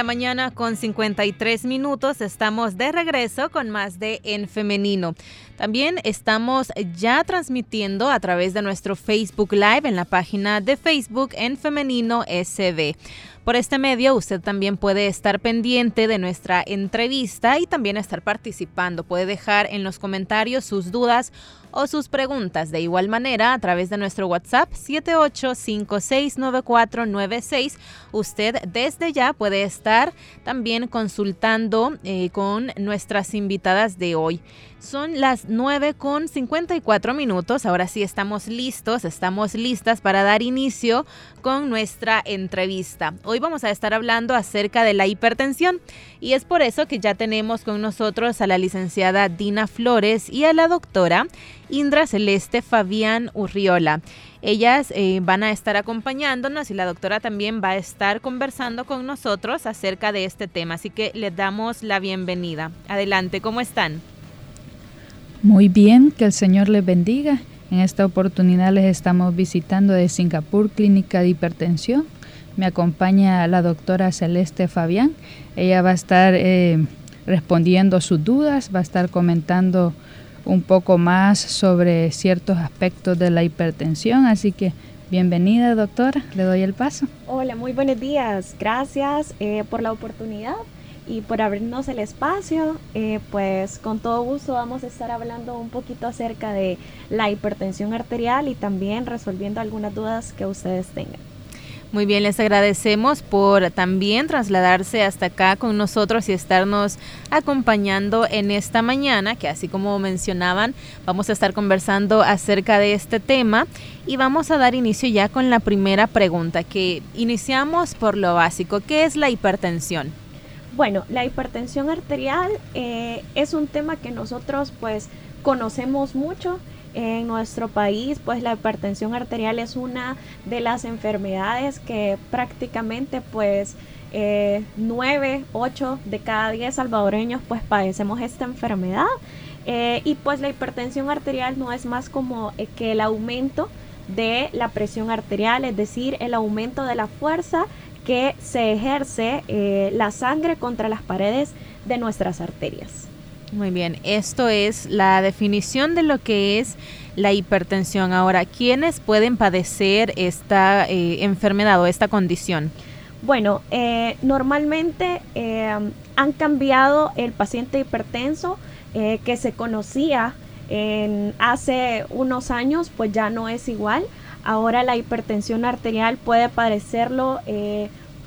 La mañana con 53 minutos. Estamos de regreso con más de En Femenino. También estamos ya transmitiendo a través de nuestro Facebook Live en la página de Facebook En Femenino SB. Por este medio usted también puede estar pendiente de nuestra entrevista y también estar participando. Puede dejar en los comentarios sus dudas o sus preguntas de igual manera a través de nuestro WhatsApp 78569496. Usted desde ya puede estar también consultando eh, con nuestras invitadas de hoy. Son las 9 con 54 minutos. Ahora sí estamos listos, estamos listas para dar inicio con nuestra entrevista. Hoy vamos a estar hablando acerca de la hipertensión y es por eso que ya tenemos con nosotros a la licenciada Dina Flores y a la doctora Indra Celeste Fabián Urriola. Ellas eh, van a estar acompañándonos y la doctora también va a estar conversando con nosotros acerca de este tema. Así que les damos la bienvenida. Adelante, ¿cómo están? Muy bien, que el Señor les bendiga. En esta oportunidad les estamos visitando de Singapur Clínica de Hipertensión. Me acompaña la doctora Celeste Fabián. Ella va a estar eh, respondiendo sus dudas, va a estar comentando un poco más sobre ciertos aspectos de la hipertensión. Así que bienvenida doctora, le doy el paso. Hola, muy buenos días. Gracias eh, por la oportunidad y por abrirnos el espacio. Eh, pues con todo gusto vamos a estar hablando un poquito acerca de la hipertensión arterial y también resolviendo algunas dudas que ustedes tengan. Muy bien, les agradecemos por también trasladarse hasta acá con nosotros y estarnos acompañando en esta mañana, que así como mencionaban, vamos a estar conversando acerca de este tema y vamos a dar inicio ya con la primera pregunta, que iniciamos por lo básico, ¿qué es la hipertensión? Bueno, la hipertensión arterial eh, es un tema que nosotros pues conocemos mucho. En nuestro país, pues la hipertensión arterial es una de las enfermedades que prácticamente pues eh, 9, 8 de cada 10 salvadoreños pues padecemos esta enfermedad. Eh, y pues la hipertensión arterial no es más como eh, que el aumento de la presión arterial, es decir, el aumento de la fuerza que se ejerce eh, la sangre contra las paredes de nuestras arterias. Muy bien, esto es la definición de lo que es la hipertensión. Ahora, ¿quiénes pueden padecer esta eh, enfermedad o esta condición? Bueno, eh, normalmente han cambiado el paciente hipertenso que se conocía en hace unos años, pues ya no es igual. Ahora la hipertensión arterial puede padecerlo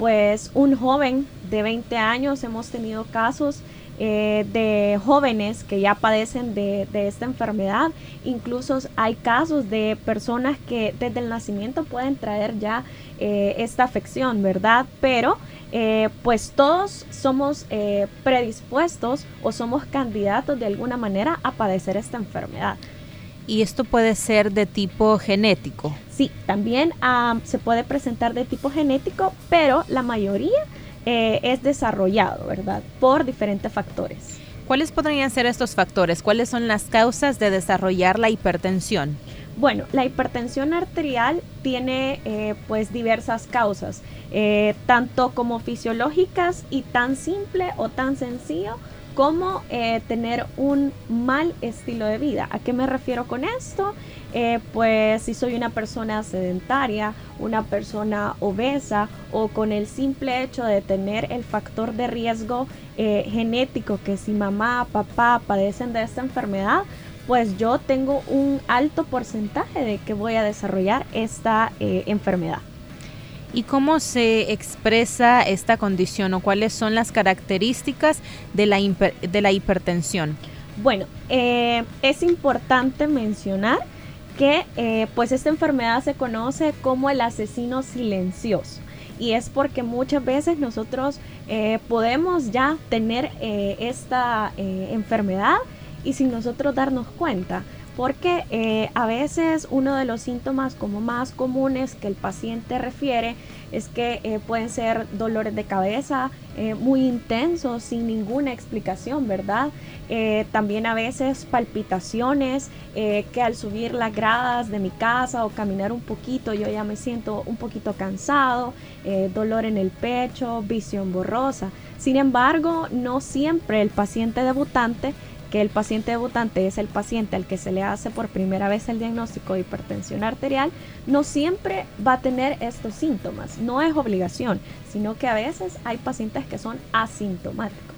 pues un joven de 20 años. Hemos tenido casos eh, de jóvenes que ya padecen de, esta enfermedad. Incluso hay casos de personas que desde el nacimiento pueden traer ya eh, esta afección, ¿verdad? Pero pues todos somos predispuestos o somos candidatos de alguna manera a padecer esta enfermedad y esto puede ser de tipo genético. Sí, también se puede presentar de tipo genético, pero la mayoría eh, es desarrollado, ¿verdad? Por diferentes factores. ¿Cuáles podrían ser estos factores? ¿Cuáles son las causas de desarrollar la hipertensión? Bueno, la hipertensión arterial tiene eh, pues diversas causas, eh, tanto como fisiológicas y tan simple o tan sencillo cómo eh, tener un mal estilo de vida. ¿A qué me refiero con esto? Eh, pues si soy una persona sedentaria, una persona obesa o con el simple hecho de tener el factor de riesgo eh, genético que si mamá, papá padecen de esta enfermedad, pues yo tengo un alto porcentaje de que voy a desarrollar esta enfermedad. ¿Y cómo se expresa esta condición o cuáles son las características de la, de la hipertensión? Bueno, eh, es importante mencionar que eh, pues esta enfermedad se conoce como el asesino silencioso. y es porque muchas veces nosotros eh, podemos ya tener esta enfermedad y sin nosotros darnos cuenta porque a veces uno de los síntomas como más comunes que el paciente refiere es que eh, pueden ser dolores de cabeza eh, muy intensos sin ninguna explicación, ¿verdad? Eh, también a veces palpitaciones que al subir las gradas de mi casa o caminar un poquito yo ya me siento un poquito cansado, dolor en el pecho, visión borrosa. Sin embargo, no siempre el paciente debutante que el paciente debutante es el paciente al que se le hace por primera vez el diagnóstico de hipertensión arterial, no siempre va a tener estos síntomas. No es obligación, sino que a veces hay pacientes que son asintomáticos.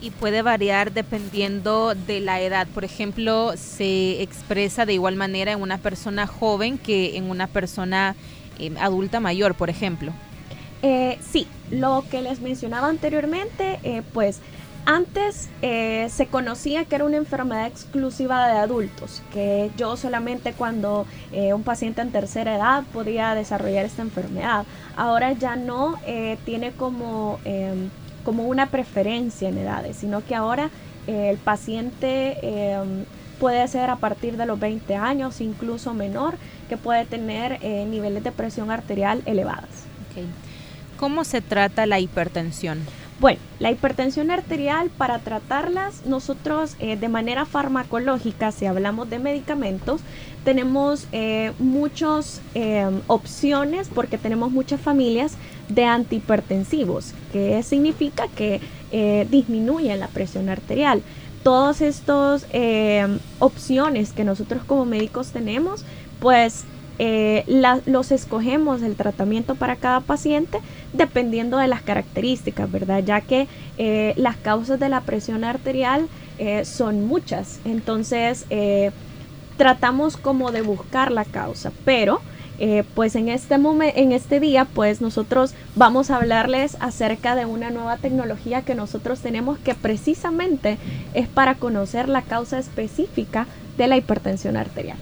Y puede variar dependiendo de la edad. Por ejemplo, se expresa de igual manera en una persona joven que en una persona eh, adulta mayor, por ejemplo. Eh, sí, lo que les mencionaba anteriormente, eh, pues antes eh, se conocía que era una enfermedad exclusiva de adultos, que yo solamente cuando eh, un paciente en tercera edad podía desarrollar esta enfermedad. Ahora ya no eh, tiene como, em, como una preferencia en edades, sino que ahora el paciente em, puede ser a partir de los 20 años, incluso menor, que puede tener niveles de presión arterial elevadas. ¿Cómo se trata la hipertensión? Bueno, la hipertensión arterial para tratarlas nosotros eh, de manera farmacológica, si hablamos de medicamentos, tenemos eh, muchas eh, opciones porque tenemos muchas familias de antihipertensivos, que significa que disminuyen la presión arterial. Todas estas opciones que nosotros como médicos tenemos, pues eh, los escogemos el tratamiento para cada paciente dependiendo de las características, ¿verdad? Ya que eh, las causas de la presión arterial eh, son muchas, entonces tratamos como de buscar la causa, pero pues en este en este día, pues nosotros vamos a hablarles acerca de una nueva tecnología que nosotros tenemos que precisamente es para conocer la causa específica de la hipertensión arterial.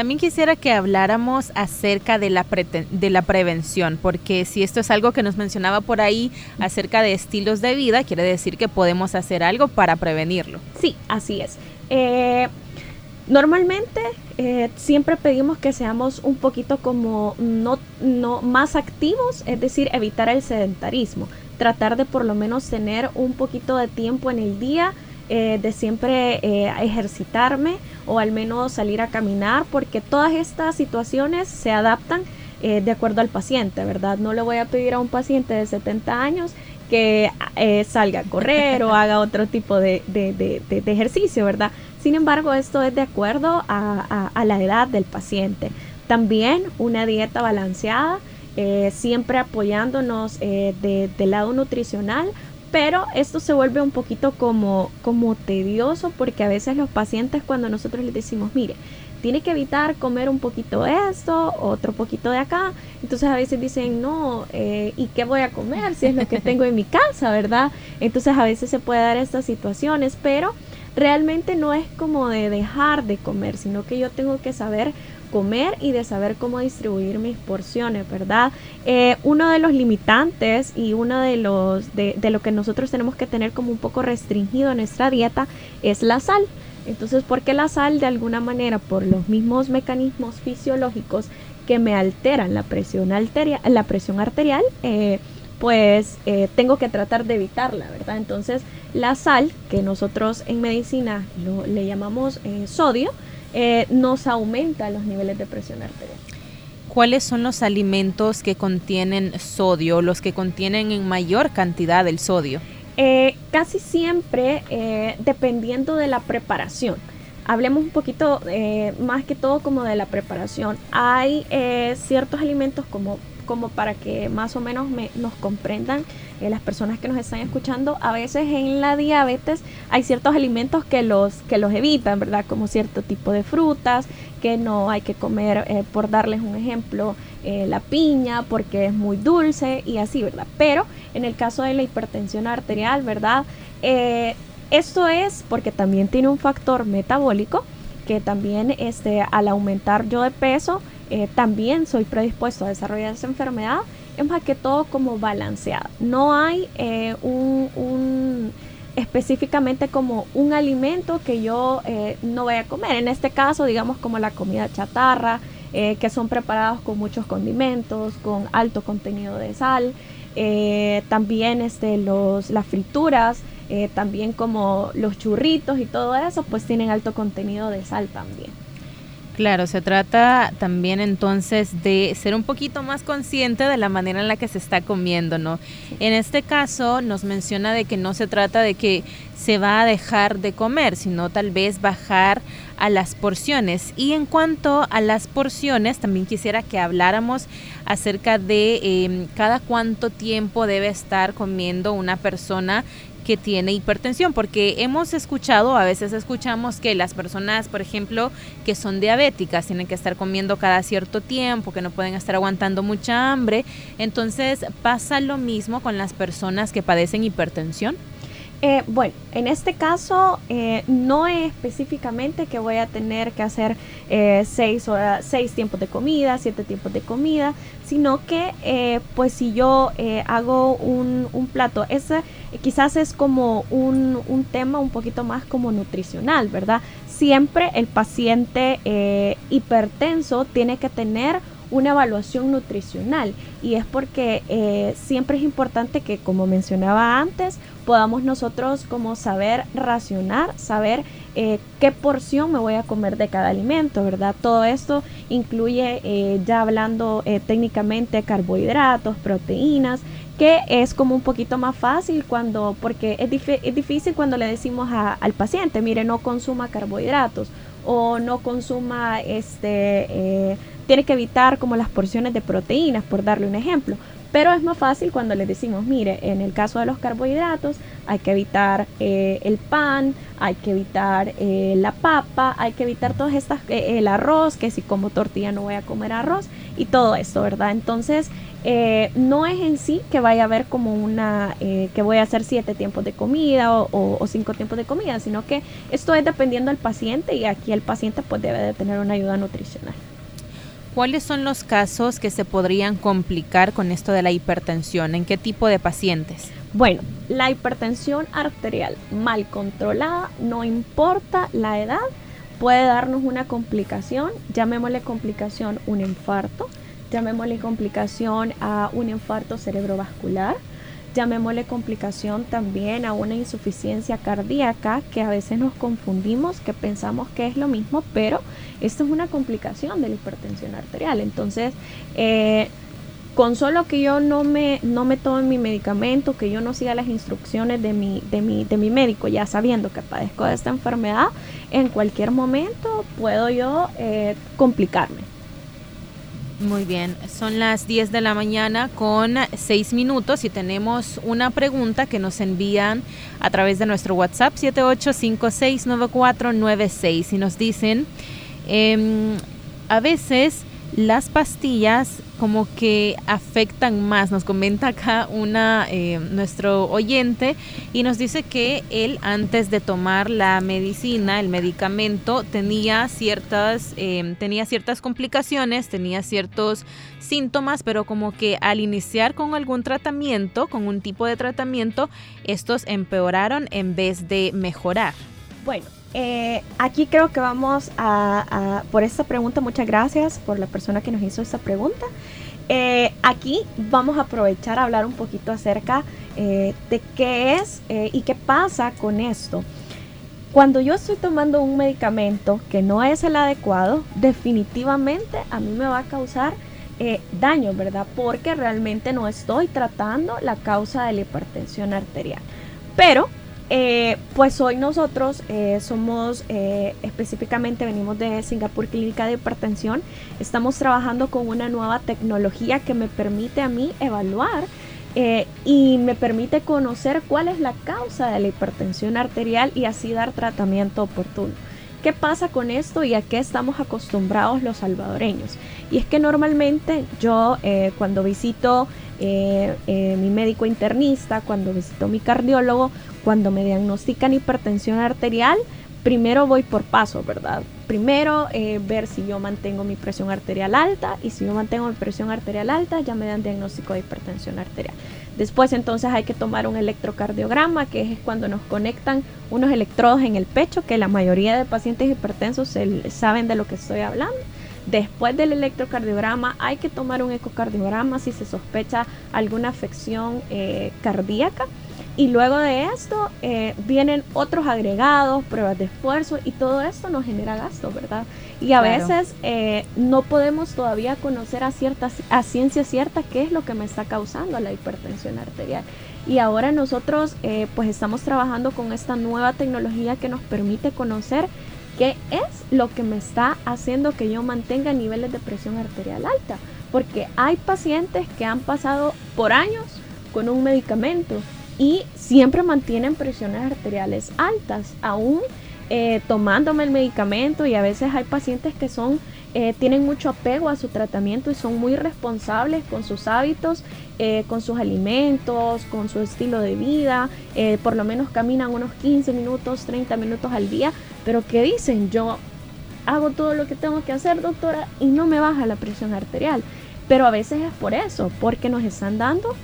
También quisiera que habláramos acerca de la, de la prevención, porque si esto es algo que nos mencionaba por ahí acerca de estilos de vida, quiere decir que podemos hacer algo para prevenirlo. Sí, así es. Eh, normalmente eh, siempre pedimos que seamos un poquito como no, no más activos, es decir, evitar el sedentarismo, tratar de por lo menos tener un poquito de tiempo en el día eh, de siempre eh, ejercitarme o al menos salir a caminar, porque todas estas situaciones se adaptan eh, de acuerdo al paciente, ¿verdad? No le voy a pedir a un paciente de 70 años que salga a correr o haga otro tipo de, ejercicio, ¿verdad? Sin embargo, esto es de acuerdo a, la edad del paciente. También una dieta balanceada, siempre apoyándonos del lado nutricional pero esto se vuelve un poquito como, como tedioso porque a veces los pacientes cuando nosotros les decimos, mire, tiene que evitar comer un poquito de esto, otro poquito de acá. Entonces a veces dicen, no, eh, ¿y qué voy a comer si es lo que tengo en mi casa, verdad? Entonces a veces se puede dar estas situaciones, pero realmente no es como de dejar de comer, sino que yo tengo que saber comer y de saber cómo distribuir mis porciones, ¿verdad? Eh, uno de los limitantes y uno de los de, lo que nosotros tenemos que tener como un poco restringido en nuestra dieta es la sal. Entonces, porque la sal de alguna manera, por los mismos mecanismos fisiológicos que me alteran la presión, arterial, la presión arterial, eh, pues eh, tengo que tratar de evitarla, ¿verdad? Entonces, la sal, que nosotros en medicina le llamamos sodio, eh, nos aumenta los niveles de presión arterial. ¿Cuáles son los alimentos que contienen sodio, los que contienen en mayor cantidad el sodio? Eh, casi siempre eh, dependiendo de la preparación. Hablemos un poquito más que todo como de la preparación. Hay ciertos alimentos como como para que más o menos nos comprendan eh, las personas que nos están escuchando. A veces en la diabetes hay ciertos alimentos que los, que los evitan, ¿verdad? Como cierto tipo de frutas, que no hay que comer, eh, por darles un ejemplo, eh, la piña porque es muy dulce y así, ¿verdad? Pero en el caso de la hipertensión arterial, ¿verdad? esto es porque también tiene un factor metabólico que también este, al aumentar yo de peso también soy predispuesto a desarrollar esa enfermedad, es más que todo como balanceada. No hay un, específicamente como un alimento que yo no voy a comer. En este caso, digamos como la comida chatarra, que son preparados con muchos condimentos, con alto contenido de sal. también este, los, las frituras, eh, también como los churritos y todo eso, pues tienen alto contenido de sal también. Claro, se trata también entonces de ser un poquito más consciente de la manera en la que se está comiendo, ¿no? En este caso nos menciona de que no se trata de que se va a dejar de comer, sino tal vez bajar a las porciones. Y en cuanto a las porciones, también quisiera que habláramos acerca de em, cada cuánto tiempo debe estar comiendo una persona que tiene hipertensión, porque hemos escuchado, a veces escuchamos que las personas, por ejemplo, que son diabéticas, tienen que estar comiendo cada cierto tiempo, que no pueden estar aguantando mucha hambre. Entonces, ¿pasa lo mismo con las personas que padecen hipertensión? Eh, bueno, en este caso eh, no es específicamente que voy a tener que hacer eh, seis, horas, seis tiempos de comida, siete tiempos de comida, sino que pues si yo hago un, un, plato, ese quizás es como un, un, tema un poquito más como nutricional, ¿verdad? Siempre el paciente hipertenso tiene que tener una evaluación nutricional y es porque eh, siempre es importante que, como mencionaba antes, podamos nosotros como saber racionar, saber eh, qué porción me voy a comer de cada alimento, ¿verdad? Todo esto incluye, eh, ya hablando técnicamente, carbohidratos, proteínas, que es como un poquito más fácil cuando, porque es, es difícil cuando le decimos al paciente, mire, no consuma carbohidratos o no consuma este tiene que evitar como las porciones de proteínas, por darle un ejemplo. Pero es más fácil cuando le decimos, mire, en el caso de los carbohidratos hay que evitar eh, el pan, hay que evitar eh, la papa, hay que evitar todas estas, eh, el arroz, que si como tortilla no voy a comer arroz y todo esto, ¿verdad? Entonces, no es en sí que vaya a haber como una, que voy a hacer siete tiempos de comida o, o, cinco tiempos de comida, sino que esto es dependiendo del paciente y aquí el paciente pues debe de tener una ayuda nutricional. ¿Cuáles son los casos que se podrían complicar con esto de la hipertensión? ¿En qué tipo de pacientes? Bueno, la hipertensión arterial mal controlada, no importa la edad, puede darnos una complicación, llamémosle complicación un infarto, llamémosle complicación a un infarto cerebrovascular, llamémosle complicación también a una insuficiencia cardíaca que a veces nos confundimos, que pensamos que es lo mismo, pero esto es una complicación de la hipertensión arterial. Entonces, eh, con solo que yo no me, no me tome mi medicamento, que yo no siga las instrucciones de mi, de mi, de mi médico, ya sabiendo que padezco de esta enfermedad, en cualquier momento puedo yo eh, complicarme. Muy bien, son las 10 de la mañana con 6 minutos y tenemos una pregunta que nos envían a través de nuestro WhatsApp 78569496 y nos dicen, eh, a veces las pastillas como que afectan más. Nos comenta acá una eh, nuestro oyente y nos dice que él antes de tomar la medicina, el medicamento, tenía ciertas, em, tenía ciertas complicaciones, tenía ciertos síntomas, pero como que al iniciar con algún tratamiento, con un tipo de tratamiento, estos empeoraron en vez de mejorar. Bueno, eh, aquí creo que vamos a, por esta pregunta, muchas gracias por la persona que nos hizo esta pregunta. Eh, aquí vamos a aprovechar a hablar un poquito acerca eh, de qué es y qué pasa con esto. Cuando yo estoy tomando un medicamento que no es el adecuado, definitivamente a mí me va a causar daño, ¿verdad? Porque realmente no estoy tratando la causa de la hipertensión arterial. Pero eh, pues hoy nosotros eh, somos, eh, específicamente venimos de Singapur Clínica de Hipertensión, estamos trabajando con una nueva tecnología que me permite a mí evaluar y me permite conocer cuál es la causa de la hipertensión arterial y así dar tratamiento oportuno. ¿Qué pasa con esto y a qué estamos acostumbrados los salvadoreños? Y es que normalmente yo cuando visito mi médico internista, cuando visito mi cardiólogo, cuando me diagnostican hipertensión arterial, primero voy por paso, ¿verdad? Primero eh, ver si yo mantengo mi presión arterial alta y si yo mantengo mi presión arterial alta ya me dan diagnóstico de hipertensión arterial. Después entonces hay que tomar un electrocardiograma, que es cuando nos conectan unos electrodos en el pecho, que la mayoría de pacientes hipertensos saben de lo que estoy hablando. Después del electrocardiograma hay que tomar un ecocardiograma si se sospecha alguna afección eh, cardíaca. Y luego de esto eh, vienen otros agregados, pruebas de esfuerzo y todo esto nos genera gasto, ¿verdad? Y a veces eh, no podemos todavía conocer a, cierta, a ciencia cierta qué es lo que me está causando la hipertensión arterial. Y ahora nosotros pues estamos trabajando con esta nueva tecnología que nos permite conocer ¿Qué es lo que me está haciendo que yo mantenga niveles de presión arterial alta? Porque hay pacientes que han pasado por años con un medicamento y siempre mantienen presiones arteriales altas, aún eh, tomándome el medicamento y a veces hay pacientes que son eh, tienen mucho apego a su tratamiento y son muy responsables con sus hábitos, eh, con sus alimentos, con su estilo de vida. Eh, por lo menos caminan unos 15 minutos, 30 minutos al día, pero que dicen, yo hago todo lo que tengo que hacer, doctora, y no me baja la presión arterial. Pero a veces es por eso, porque nos están dando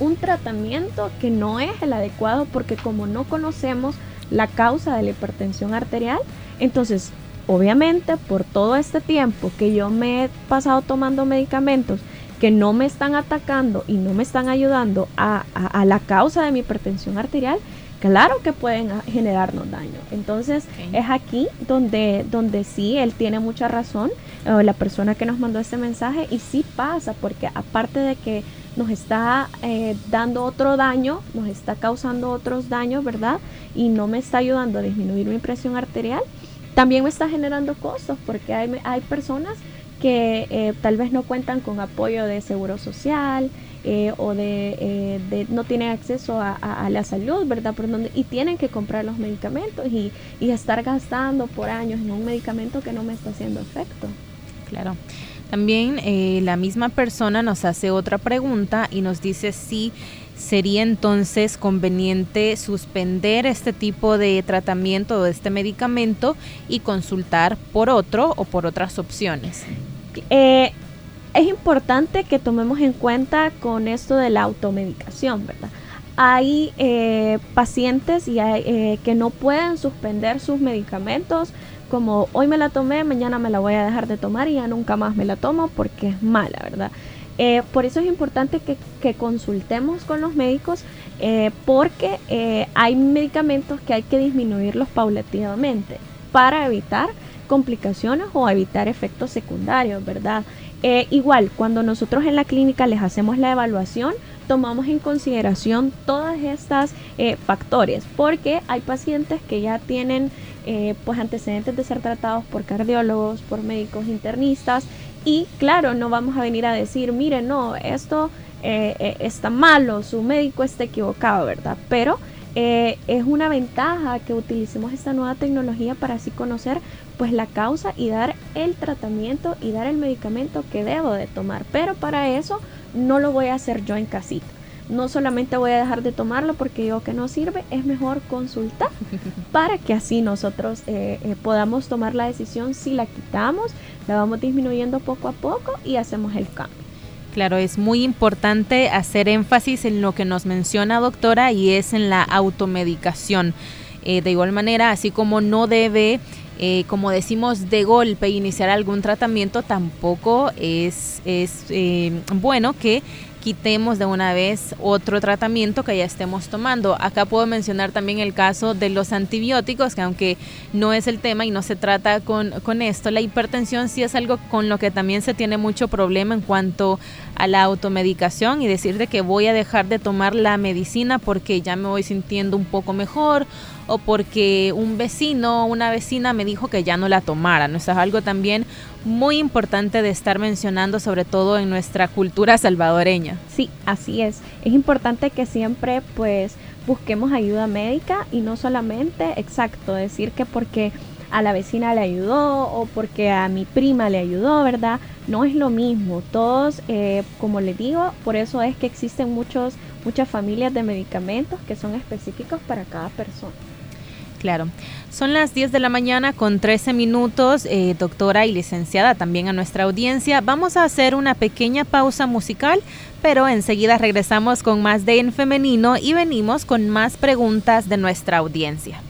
un tratamiento que no es el adecuado, porque como no conocemos la causa de la hipertensión arterial, entonces obviamente por todo este tiempo que yo me he pasado tomando medicamentos que no me están atacando y no me están ayudando a, la causa de mi hipertensión arterial, claro que pueden generarnos daño. Entonces es aquí donde, donde sí, él tiene mucha razón, eh, la persona que nos mandó este mensaje, y sí pasa, porque aparte de que nos está eh, dando otro daño, nos está causando otros daños, ¿verdad? Y no me está ayudando a disminuir mi presión arterial, también me está generando costos porque hay, hay personas que eh, tal vez no cuentan con apoyo de seguro social eh, o de, no tienen acceso a, la salud, ¿verdad? Por donde, y tienen que comprar los medicamentos y, y estar gastando por años en un medicamento que no me está haciendo efecto. Claro. También la misma persona nos hace otra pregunta y nos dice si sería entonces conveniente suspender este tipo de tratamiento o este medicamento y consultar por otro o por otras opciones. Eh, es importante que tomemos en cuenta con esto de la automedicación, ¿verdad? Hay eh, pacientes y eh, que no pueden suspender sus medicamentos como hoy me la tomé, mañana me la voy a dejar de tomar y ya nunca más me la tomo porque es mala, ¿verdad? Eh, por eso es importante que, consultemos con los médicos eh, porque eh, hay medicamentos que hay que disminuirlos paulatinamente para evitar complicaciones o evitar efectos secundarios, ¿verdad? igual, cuando nosotros en la clínica les hacemos la evaluación, tomamos en consideración todas estas factores, porque hay pacientes que ya tienen pues antecedentes de ser tratados por cardiólogos, por médicos internistas y claro, no vamos a venir a decir, mire, no, esto eh, eh, está malo, su médico está equivocado, ¿verdad? Pero eh, es una ventaja que utilicemos esta nueva tecnología para así conocer pues la causa y dar el tratamiento y dar el medicamento que debo de tomar. Pero para eso no lo voy a hacer yo en casita no solamente voy a dejar de tomarlo porque digo que no sirve, es mejor consultar para que así nosotros eh, eh, podamos tomar la decisión si la quitamos, la vamos disminuyendo poco a poco y hacemos el cambio. Claro, es muy importante hacer énfasis en lo que nos menciona doctora y es en la automedicación. Eh, de igual manera, así como no debe como decimos, de golpe iniciar algún tratamiento, tampoco es, es bueno que quitemos de una vez otro tratamiento que ya estemos tomando. Acá puedo mencionar también el caso de los antibióticos, que aunque no es el tema y no se trata con, con esto, la hipertensión sí es algo con lo que también se tiene mucho problema en cuanto a la automedicación y decir de que voy a dejar de tomar la medicina porque ya me voy sintiendo un poco mejor o porque un vecino o una vecina me dijo que ya no la tomara. ¿no? Eso es algo también muy importante de estar mencionando, sobre todo en nuestra cultura salvadoreña. Sí, así es. Es importante que siempre pues busquemos ayuda médica y no solamente, exacto, decir que porque a la vecina le ayudó o porque a mi prima le ayudó, ¿verdad? No es lo mismo. Todos, eh, como les digo, por eso es que existen muchos, muchas familias de medicamentos que son específicos para cada persona. Claro. Son las 10 de la mañana con 13 minutos, eh, doctora y licenciada también a nuestra audiencia. Vamos a hacer una pequeña pausa musical, pero enseguida regresamos con más de En Femenino y venimos con más preguntas de nuestra audiencia.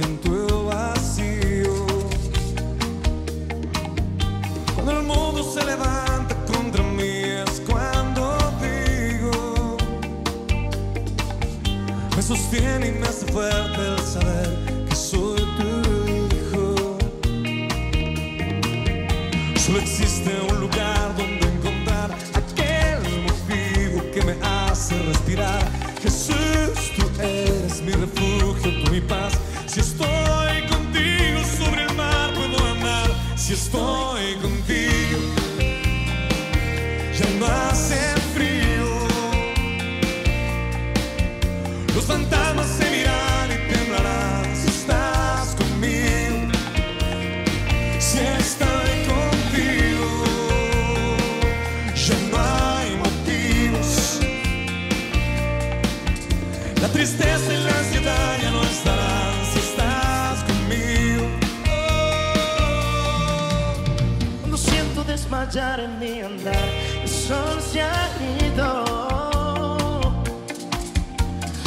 Siento el vacío. Cuando el mundo se levanta contra mí es cuando digo, me sostiene y me hace fuerte el saber que soy tu hijo. Solo existe un lugar donde encontrar aquel motivo que me hace respirar. Jesús, tú eres mi refugio mi paz. Desmayar en mi andar, el sol se ha ido.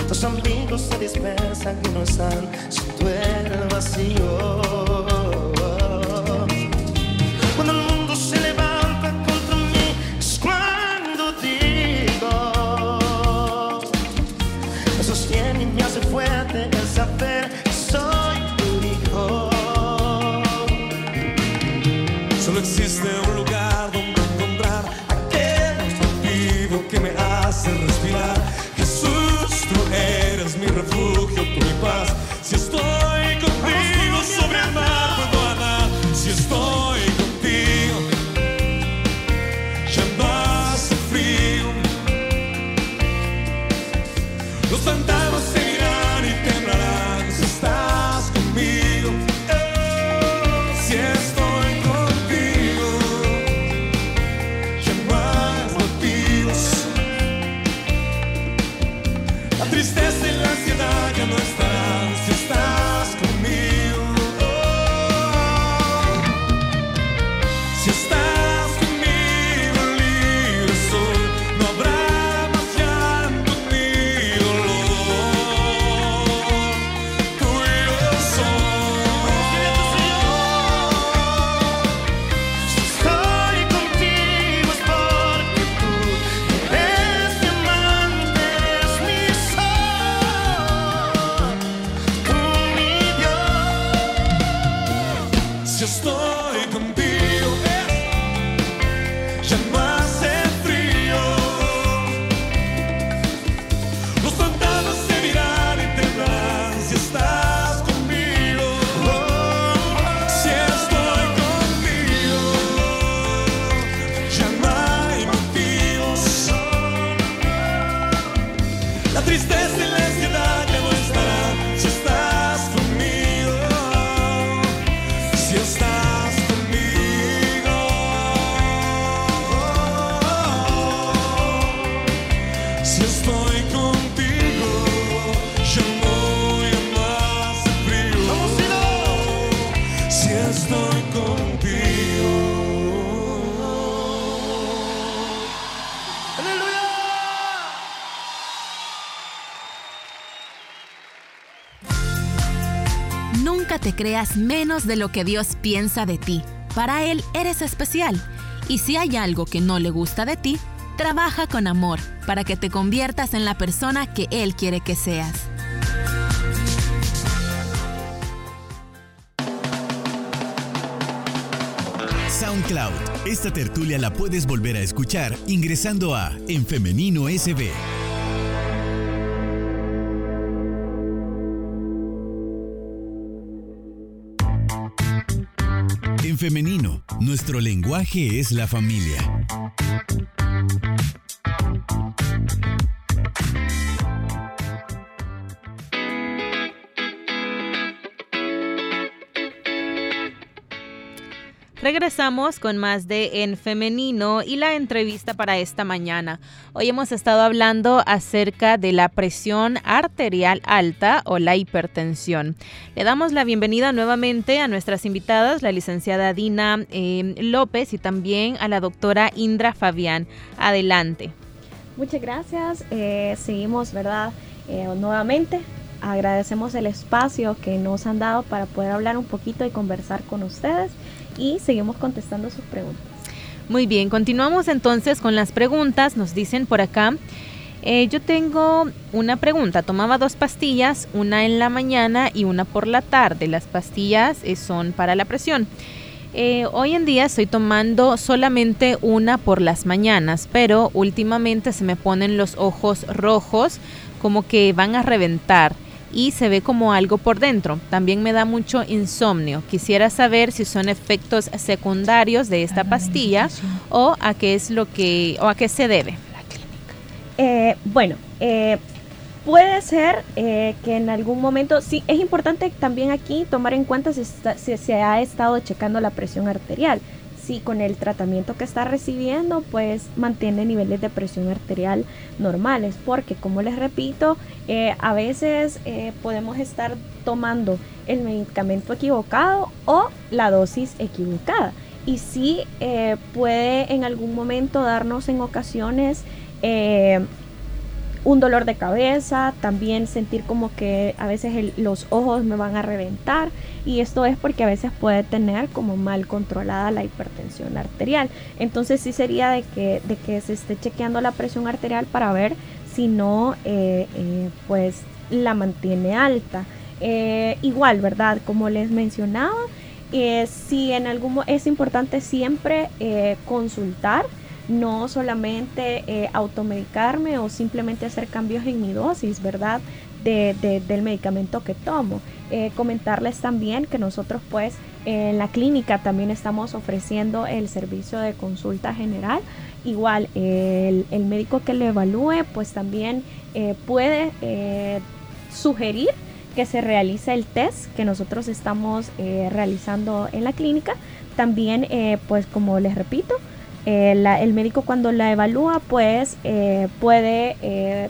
Los amigos se dispersan y no están, siento el vacío. estou creas menos de lo que Dios piensa de ti. Para Él eres especial. Y si hay algo que no le gusta de ti, trabaja con amor para que te conviertas en la persona que Él quiere que seas. SoundCloud. Esta tertulia la puedes volver a escuchar ingresando a En Femenino SB. Femenino, nuestro lenguaje es la familia. Regresamos con más de En Femenino y la entrevista para esta mañana. Hoy hemos estado hablando acerca de la presión arterial alta o la hipertensión. Le damos la bienvenida nuevamente a nuestras invitadas, la licenciada Dina eh, López y también a la doctora Indra Fabián. Adelante. Muchas gracias. Eh, seguimos, ¿verdad? Eh, nuevamente agradecemos el espacio que nos han dado para poder hablar un poquito y conversar con ustedes y seguimos contestando sus preguntas. Muy bien, continuamos entonces con las preguntas. Nos dicen por acá, eh, yo tengo una pregunta. Tomaba dos pastillas, una en la mañana y una por la tarde. Las pastillas eh, son para la presión. Eh, hoy en día estoy tomando solamente una por las mañanas, pero últimamente se me ponen los ojos rojos como que van a reventar y se ve como algo por dentro. También me da mucho insomnio. Quisiera saber si son efectos secundarios de esta pastilla o a qué es lo que o a qué se debe. Eh, bueno, eh, puede ser eh, que en algún momento, sí, es importante también aquí tomar en cuenta si, si se ha estado checando la presión arterial si con el tratamiento que está recibiendo pues mantiene niveles de presión arterial normales porque como les repito eh, a veces eh, podemos estar tomando el medicamento equivocado o la dosis equivocada. Y sí eh, puede en algún momento darnos en ocasiones un dolor de cabeza, también sentir como que a veces los ojos me van a reventar y esto es porque a veces puede tener como mal controlada la hipertensión arterial. Entonces sí sería de que, de que se esté chequeando la presión arterial para ver si no eh, eh, pues la mantiene alta. Eh, igual, ¿verdad? Como les mencionaba, si en algún es importante siempre consultar no solamente eh, automedicarme o simplemente hacer cambios en mi dosis, ¿verdad? del medicamento que tomo. Eh, comentarles también que nosotros pues en la clínica también estamos ofreciendo el servicio de consulta general. Igual el, médico que lo evalúe pues también eh, puede sugerir que se realice el test que nosotros estamos realizando en la clínica. También pues como les repito, eh, el médico cuando la evalúa pues eh, puede eh,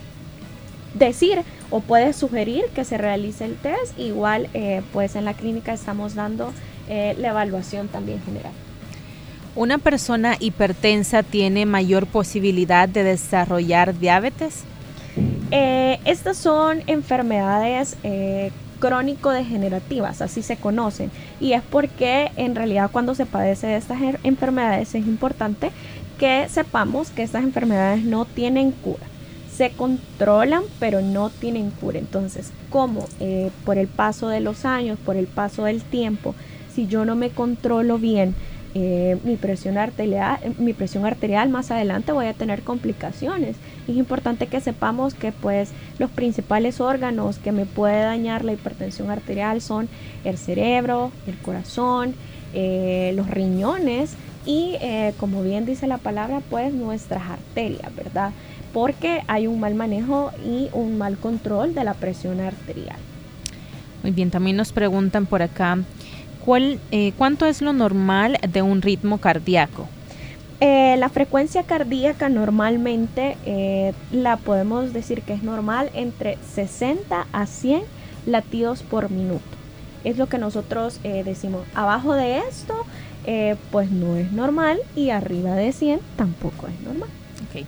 decir o puede sugerir que se realice el test. Igual pues en la clínica estamos dando la evaluación también general. ¿Una persona hipertensa tiene mayor posibilidad de desarrollar diabetes? estas son enfermedades crónico-degenerativas, así se conocen. Y es porque en realidad cuando se padece de estas enfermedades es importante que sepamos que estas enfermedades no tienen cura. Se controlan, pero no tienen cura. Entonces, como eh, por el paso de los años, por el paso del tiempo, si yo no me controlo bien, eh, mi, presión arterial, mi presión arterial más adelante voy a tener complicaciones. Es importante que sepamos que pues los principales órganos que me puede dañar la hipertensión arterial son el cerebro, el corazón, eh, los riñones y eh, como bien dice la palabra pues nuestras arterias, ¿verdad? Porque hay un mal manejo y un mal control de la presión arterial. Muy bien, también nos preguntan por acá ¿Cuál, eh, ¿Cuánto es lo normal de un ritmo cardíaco? Eh, la frecuencia cardíaca normalmente eh, la podemos decir que es normal entre 60 a 100 latidos por minuto. Es lo que nosotros decimos. Abajo de esto, pues no es normal y arriba de 100 tampoco es normal. Okay.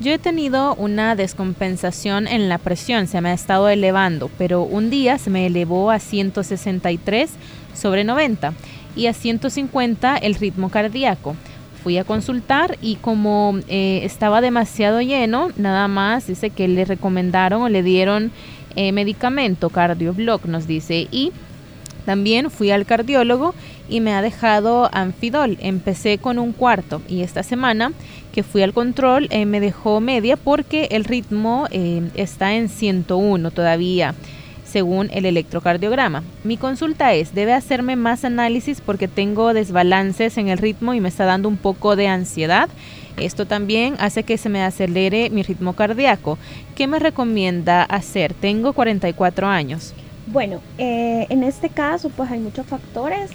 Yo he tenido una descompensación en la presión, se me ha estado elevando, pero un día se me elevó a 163 sobre 90 y a 150 el ritmo cardíaco. Fui a consultar y como eh, estaba demasiado lleno, nada más dice que le recomendaron o le dieron eh, medicamento, cardioblock nos dice, y también fui al cardiólogo y me ha dejado anfidol. Empecé con un cuarto y esta semana que fui al control eh, me dejó media porque el ritmo está en 101 todavía según el electrocardiograma. Mi consulta es, ¿debe hacerme más análisis porque tengo desbalances en el ritmo y me está dando un poco de ansiedad? Esto también hace que se me acelere mi ritmo cardíaco. ¿Qué me recomienda hacer? Tengo 44 años. Bueno, eh, en este caso pues hay muchos factores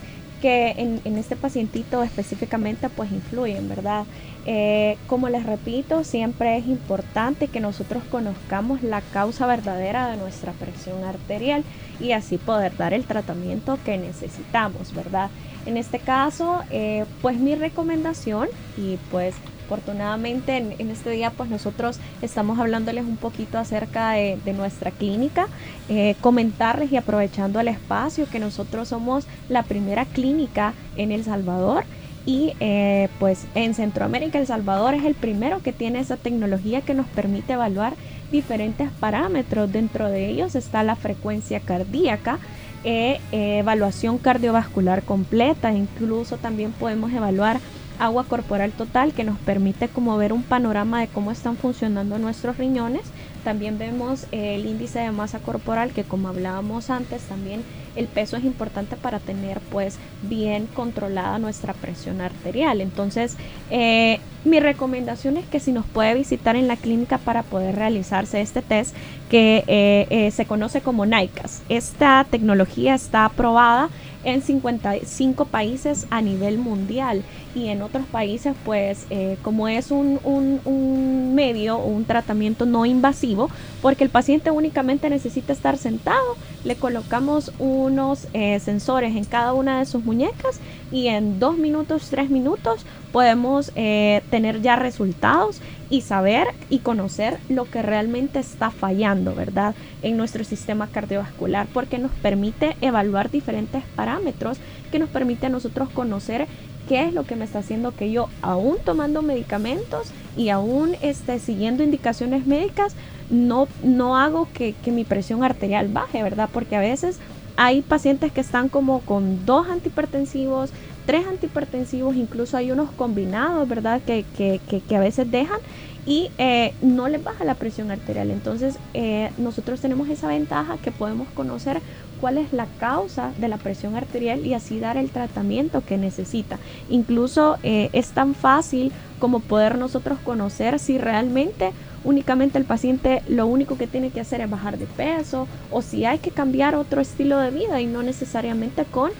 en, este pacientito específicamente pues influyen, ¿verdad? Eh, como les repito, siempre es importante que nosotros conozcamos la causa verdadera de nuestra presión arterial y así poder dar el tratamiento que necesitamos, ¿verdad? En este caso, eh, pues mi recomendación y pues afortunadamente en, este día pues nosotros estamos hablándoles un poquito acerca de, nuestra clínica, eh, comentarles y aprovechando el espacio que nosotros somos la primera clínica en El Salvador y eh, pues en Centroamérica El Salvador es el primero que tiene esa tecnología que nos permite evaluar diferentes parámetros. Dentro de ellos está la frecuencia cardíaca, e, evaluación cardiovascular completa, incluso también podemos evaluar agua corporal total que nos permite como ver un panorama de cómo están funcionando nuestros riñones. También vemos el índice de masa corporal que como hablábamos antes también el peso es importante para tener pues bien controlada nuestra presión arterial. Entonces eh, mi recomendación es que si nos puede visitar en la clínica para poder realizarse este test que eh, eh, se conoce como NICAS. Esta tecnología está aprobada en 55 países a nivel mundial. Y en otros países pues eh, como es un, un, medio un tratamiento no invasivo porque el paciente únicamente necesita estar sentado le colocamos unos eh, sensores en cada una de sus muñecas y en dos minutos tres minutos podemos eh, tener ya resultados y saber y conocer lo que realmente está fallando, ¿verdad? En nuestro sistema cardiovascular, porque nos permite evaluar diferentes parámetros que nos permite a nosotros conocer qué es lo que me está haciendo que yo, aún tomando medicamentos y aún este, siguiendo indicaciones médicas, no, no hago que, que mi presión arterial baje, ¿verdad? Porque a veces hay pacientes que están como con dos antihipertensivos, tres antihipertensivos, incluso hay unos combinados, ¿verdad? Que, que, que, a veces dejan y eh, no les baja la presión arterial. Entonces eh, nosotros tenemos esa ventaja que podemos conocer cuál es la causa de la presión arterial y así dar el tratamiento que necesita. Incluso eh, es tan fácil como poder nosotros conocer si realmente únicamente el paciente lo único que tiene que hacer es bajar de peso o si hay que cambiar otro estilo de vida y no necesariamente con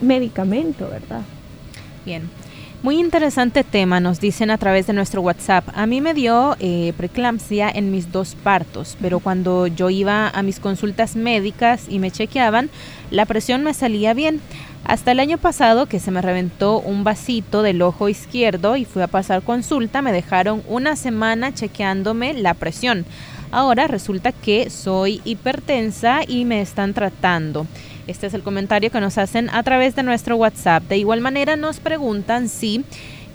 medicamento, ¿verdad? Bien. Muy interesante tema, nos dicen a través de nuestro WhatsApp. A mí me dio eh, preeclampsia en mis dos partos, pero cuando yo iba a mis consultas médicas y me chequeaban, la presión me salía bien. Hasta el año pasado que se me reventó un vasito del ojo izquierdo y fui a pasar consulta, me dejaron una semana chequeándome la presión. Ahora resulta que soy hipertensa y me están tratando. Este es el comentario que nos hacen a través de nuestro WhatsApp. De igual manera nos preguntan si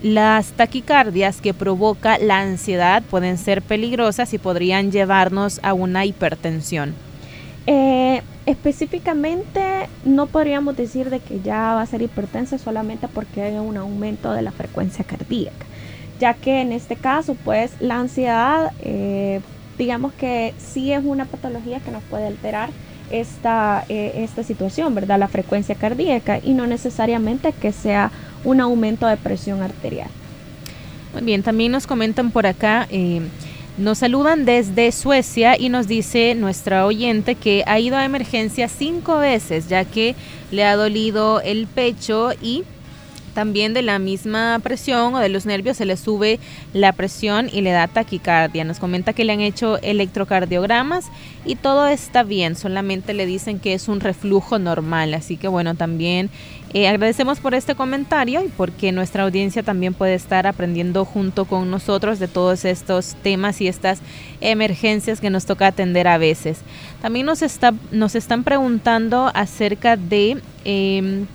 las taquicardias que provoca la ansiedad pueden ser peligrosas y podrían llevarnos a una hipertensión. Eh, específicamente no podríamos decir de que ya va a ser hipertensa solamente porque hay un aumento de la frecuencia cardíaca, ya que en este caso pues la ansiedad eh, digamos que sí es una patología que nos puede alterar esta, eh, esta situación, ¿verdad? La frecuencia cardíaca y no necesariamente que sea un aumento de presión arterial. Muy bien, también nos comentan por acá nos saludan desde Suecia y nos dice nuestra oyente que ha ido a emergencia cinco veces ya que le ha dolido el pecho y también de la misma presión o de los nervios se le sube la presión y le da taquicardia. Nos comenta que le han hecho electrocardiogramas y todo está bien, solamente le dicen que es un reflujo normal. Así que bueno, también eh, agradecemos por este comentario y porque nuestra audiencia también puede estar aprendiendo junto con nosotros de todos estos temas y estas emergencias que nos toca atender a veces. También nos, está, nos están preguntando acerca de... Em,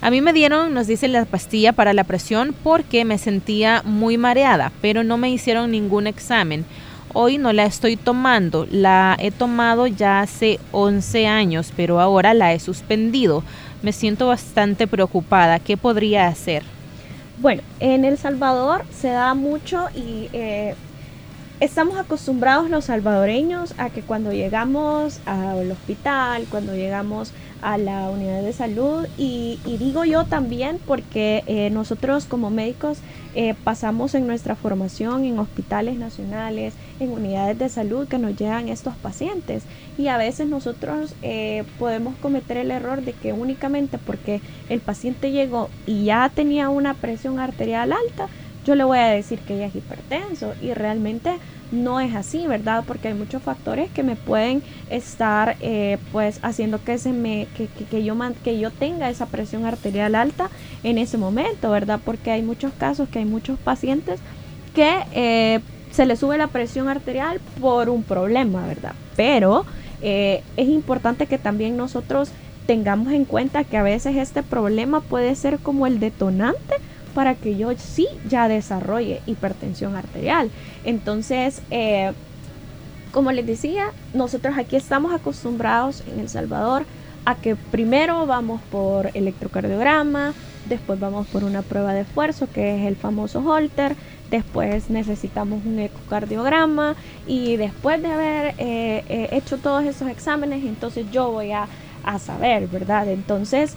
a mí me dieron, nos dice la pastilla para la presión porque me sentía muy mareada, pero no me hicieron ningún examen. Hoy no la estoy tomando, la he tomado ya hace 11 años, pero ahora la he suspendido. Me siento bastante preocupada. ¿Qué podría hacer? Bueno, en El Salvador se da mucho y eh, estamos acostumbrados los salvadoreños a que cuando llegamos al hospital, cuando llegamos a la unidad de salud y, digo yo también porque eh, nosotros como médicos eh, pasamos en nuestra formación en hospitales nacionales, en unidades de salud que nos llegan estos pacientes. Y a veces nosotros eh, podemos cometer el error de que únicamente porque el paciente llegó y ya tenía una presión arterial alta, yo le voy a decir que ella es hipertenso y realmente no es así, ¿verdad? Porque hay muchos factores que me pueden estar eh, pues haciendo que se me que, que, yo que yo tenga esa presión arterial alta en ese momento, ¿verdad? Porque hay muchos casos que hay muchos pacientes que eh, se les sube la presión arterial por un problema, ¿verdad? Pero eh, es importante que también nosotros tengamos en cuenta que a veces este problema puede ser como el detonante para que yo sí ya desarrolle hipertensión arterial. Entonces, eh, como les decía, nosotros aquí estamos acostumbrados en El Salvador a que primero vamos por electrocardiograma, después vamos por una prueba de esfuerzo que es el famoso Holter, después necesitamos un ecocardiograma y después de haber eh, eh, hecho todos esos exámenes, entonces yo voy a, saber, ¿verdad? Entonces,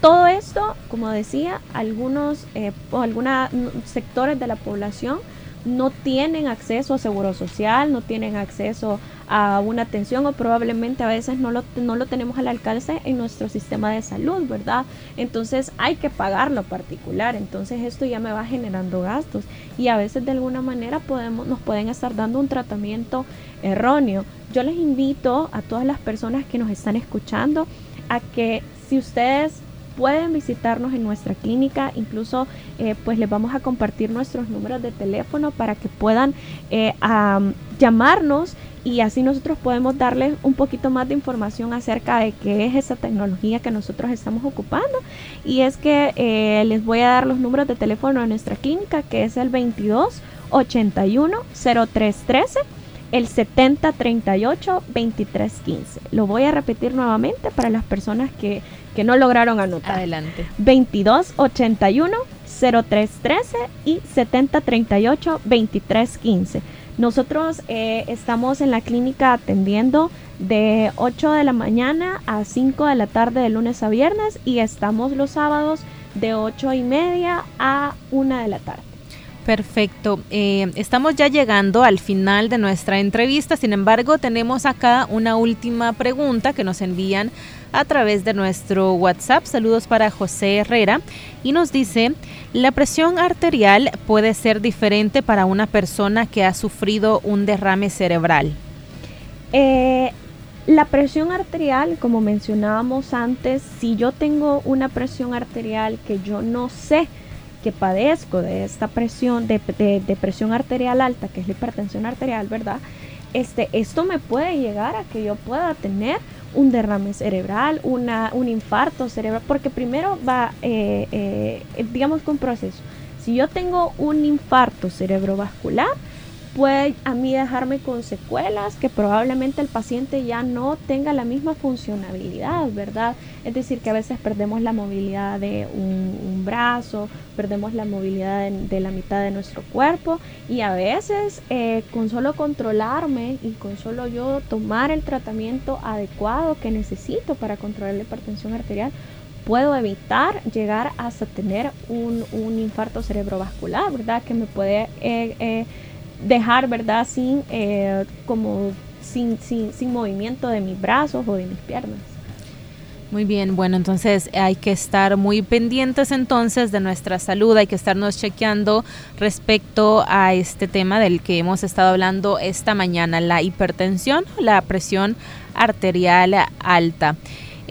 todo esto, como decía, algunos eh, o algunos sectores de la población no tienen acceso a seguro social, no tienen acceso a una atención o probablemente a veces no lo, no lo tenemos al alcance en nuestro sistema de salud, ¿verdad? Entonces hay que pagar lo particular, entonces esto ya me va generando gastos y a veces de alguna manera podemos, nos pueden estar dando un tratamiento erróneo. Yo les invito a todas las personas que nos están escuchando a que si ustedes pueden visitarnos en nuestra clínica, incluso eh, pues les vamos a compartir nuestros números de teléfono para que puedan eh, llamarnos y así nosotros podemos darles un poquito más de información acerca de qué es esa tecnología que nosotros estamos ocupando. Y es que eh, les voy a dar los números de teléfono de nuestra clínica, que es el 22 81 0313 el 7038 2315. Lo voy a repetir nuevamente para las personas que que no lograron anotar. Adelante. 22 81 0313 y 7038 2315. Nosotros eh, estamos en la clínica atendiendo de 8 de la mañana a 5 de la tarde de lunes a viernes y estamos los sábados de 8 y media a 1 de la tarde. Perfecto. Eh, estamos ya llegando al final de nuestra entrevista. Sin embargo, tenemos acá una última pregunta que nos envían a través de nuestro WhatsApp. Saludos para José Herrera. Y nos dice, ¿la presión arterial puede ser diferente para una persona que ha sufrido un derrame cerebral? Eh, la presión arterial, como mencionábamos antes, si yo tengo una presión arterial que yo no sé, que padezco de esta presión, de, presión arterial alta, que es la hipertensión arterial, ¿verdad? Este, esto me puede llegar a que yo pueda tener un derrame cerebral, una, un infarto cerebral, porque primero va, eh, eh, digamos con proceso. Si yo tengo un infarto cerebrovascular, puede a mí dejarme con secuelas que probablemente el paciente ya no tenga la misma funcionabilidad, ¿verdad? Es decir, que a veces perdemos la movilidad de un, brazo, perdemos la movilidad de, la mitad de nuestro cuerpo y a veces eh, con solo controlarme y con solo yo tomar el tratamiento adecuado que necesito para controlar la hipertensión arterial, puedo evitar llegar hasta tener un, infarto cerebrovascular, ¿verdad? Que me puede... Eh, eh, dejar, ¿verdad? Sin, eh, como, sin, sin, sin movimiento de mis brazos o de mis piernas. Muy bien, bueno, entonces hay que estar muy pendientes entonces de nuestra salud, hay que estarnos chequeando respecto a este tema del que hemos estado hablando esta mañana, la hipertensión, la presión arterial alta.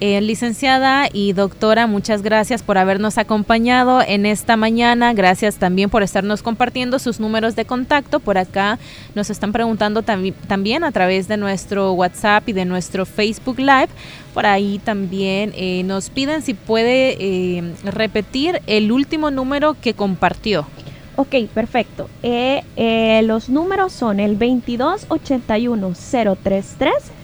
Eh, licenciada y doctora, muchas gracias por habernos acompañado en esta mañana. Gracias también por estarnos compartiendo sus números de contacto. Por acá nos están preguntando también a través de nuestro WhatsApp y de nuestro Facebook Live. Por ahí también eh, nos piden si puede eh, repetir el último número que compartió. Ok, perfecto. los números son el 2281 033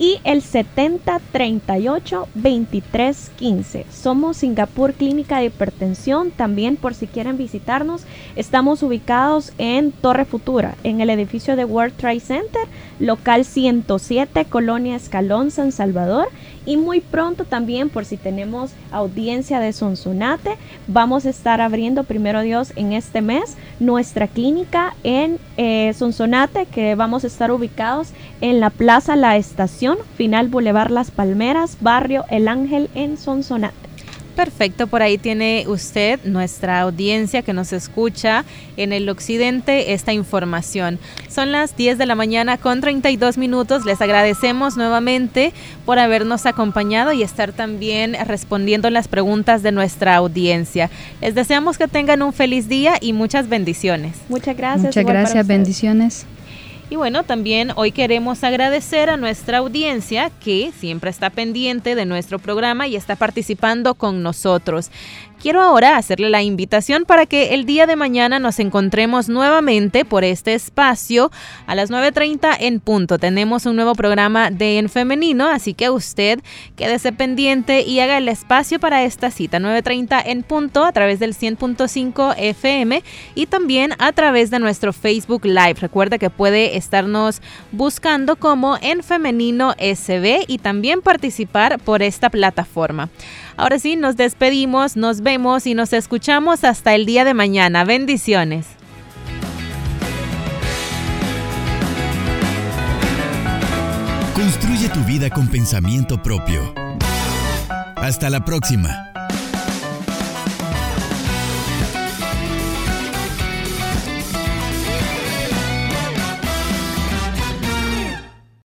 y el 7038 2315. Somos Singapur Clínica de Hipertensión. También por si quieren visitarnos, estamos ubicados en Torre Futura, en el edificio de World Trade Center, local 107, Colonia Escalón, San Salvador. Y muy pronto también, por si tenemos audiencia de Sonsonate, vamos a estar abriendo, primero Dios, en este mes nuestra clínica en eh, Sonsonate, que vamos a estar ubicados en la Plaza La Estación, Final Boulevard Las Palmeras, Barrio El Ángel en Sonsonate. Perfecto, por ahí tiene usted, nuestra audiencia que nos escucha en el occidente, esta información. Son las 10 de la mañana con 32 minutos. Les agradecemos nuevamente por habernos acompañado y estar también respondiendo las preguntas de nuestra audiencia. Les deseamos que tengan un feliz día y muchas bendiciones. Muchas gracias. Muchas gracias, bendiciones. Y bueno, también hoy queremos agradecer a nuestra audiencia que siempre está pendiente de nuestro programa y está participando con nosotros. Quiero ahora hacerle la invitación para que el día de mañana nos encontremos nuevamente por este espacio a las 9.30 en punto. Tenemos un nuevo programa de En Femenino, así que usted quédese pendiente y haga el espacio para esta cita. 9.30 en punto a través del 100.5 FM y también a través de nuestro Facebook Live. Recuerde que puede estarnos buscando como En Femenino SB y también participar por esta plataforma. Ahora sí, nos despedimos, nos vemos y nos escuchamos hasta el día de mañana. Bendiciones. Construye tu vida con pensamiento propio. Hasta la próxima.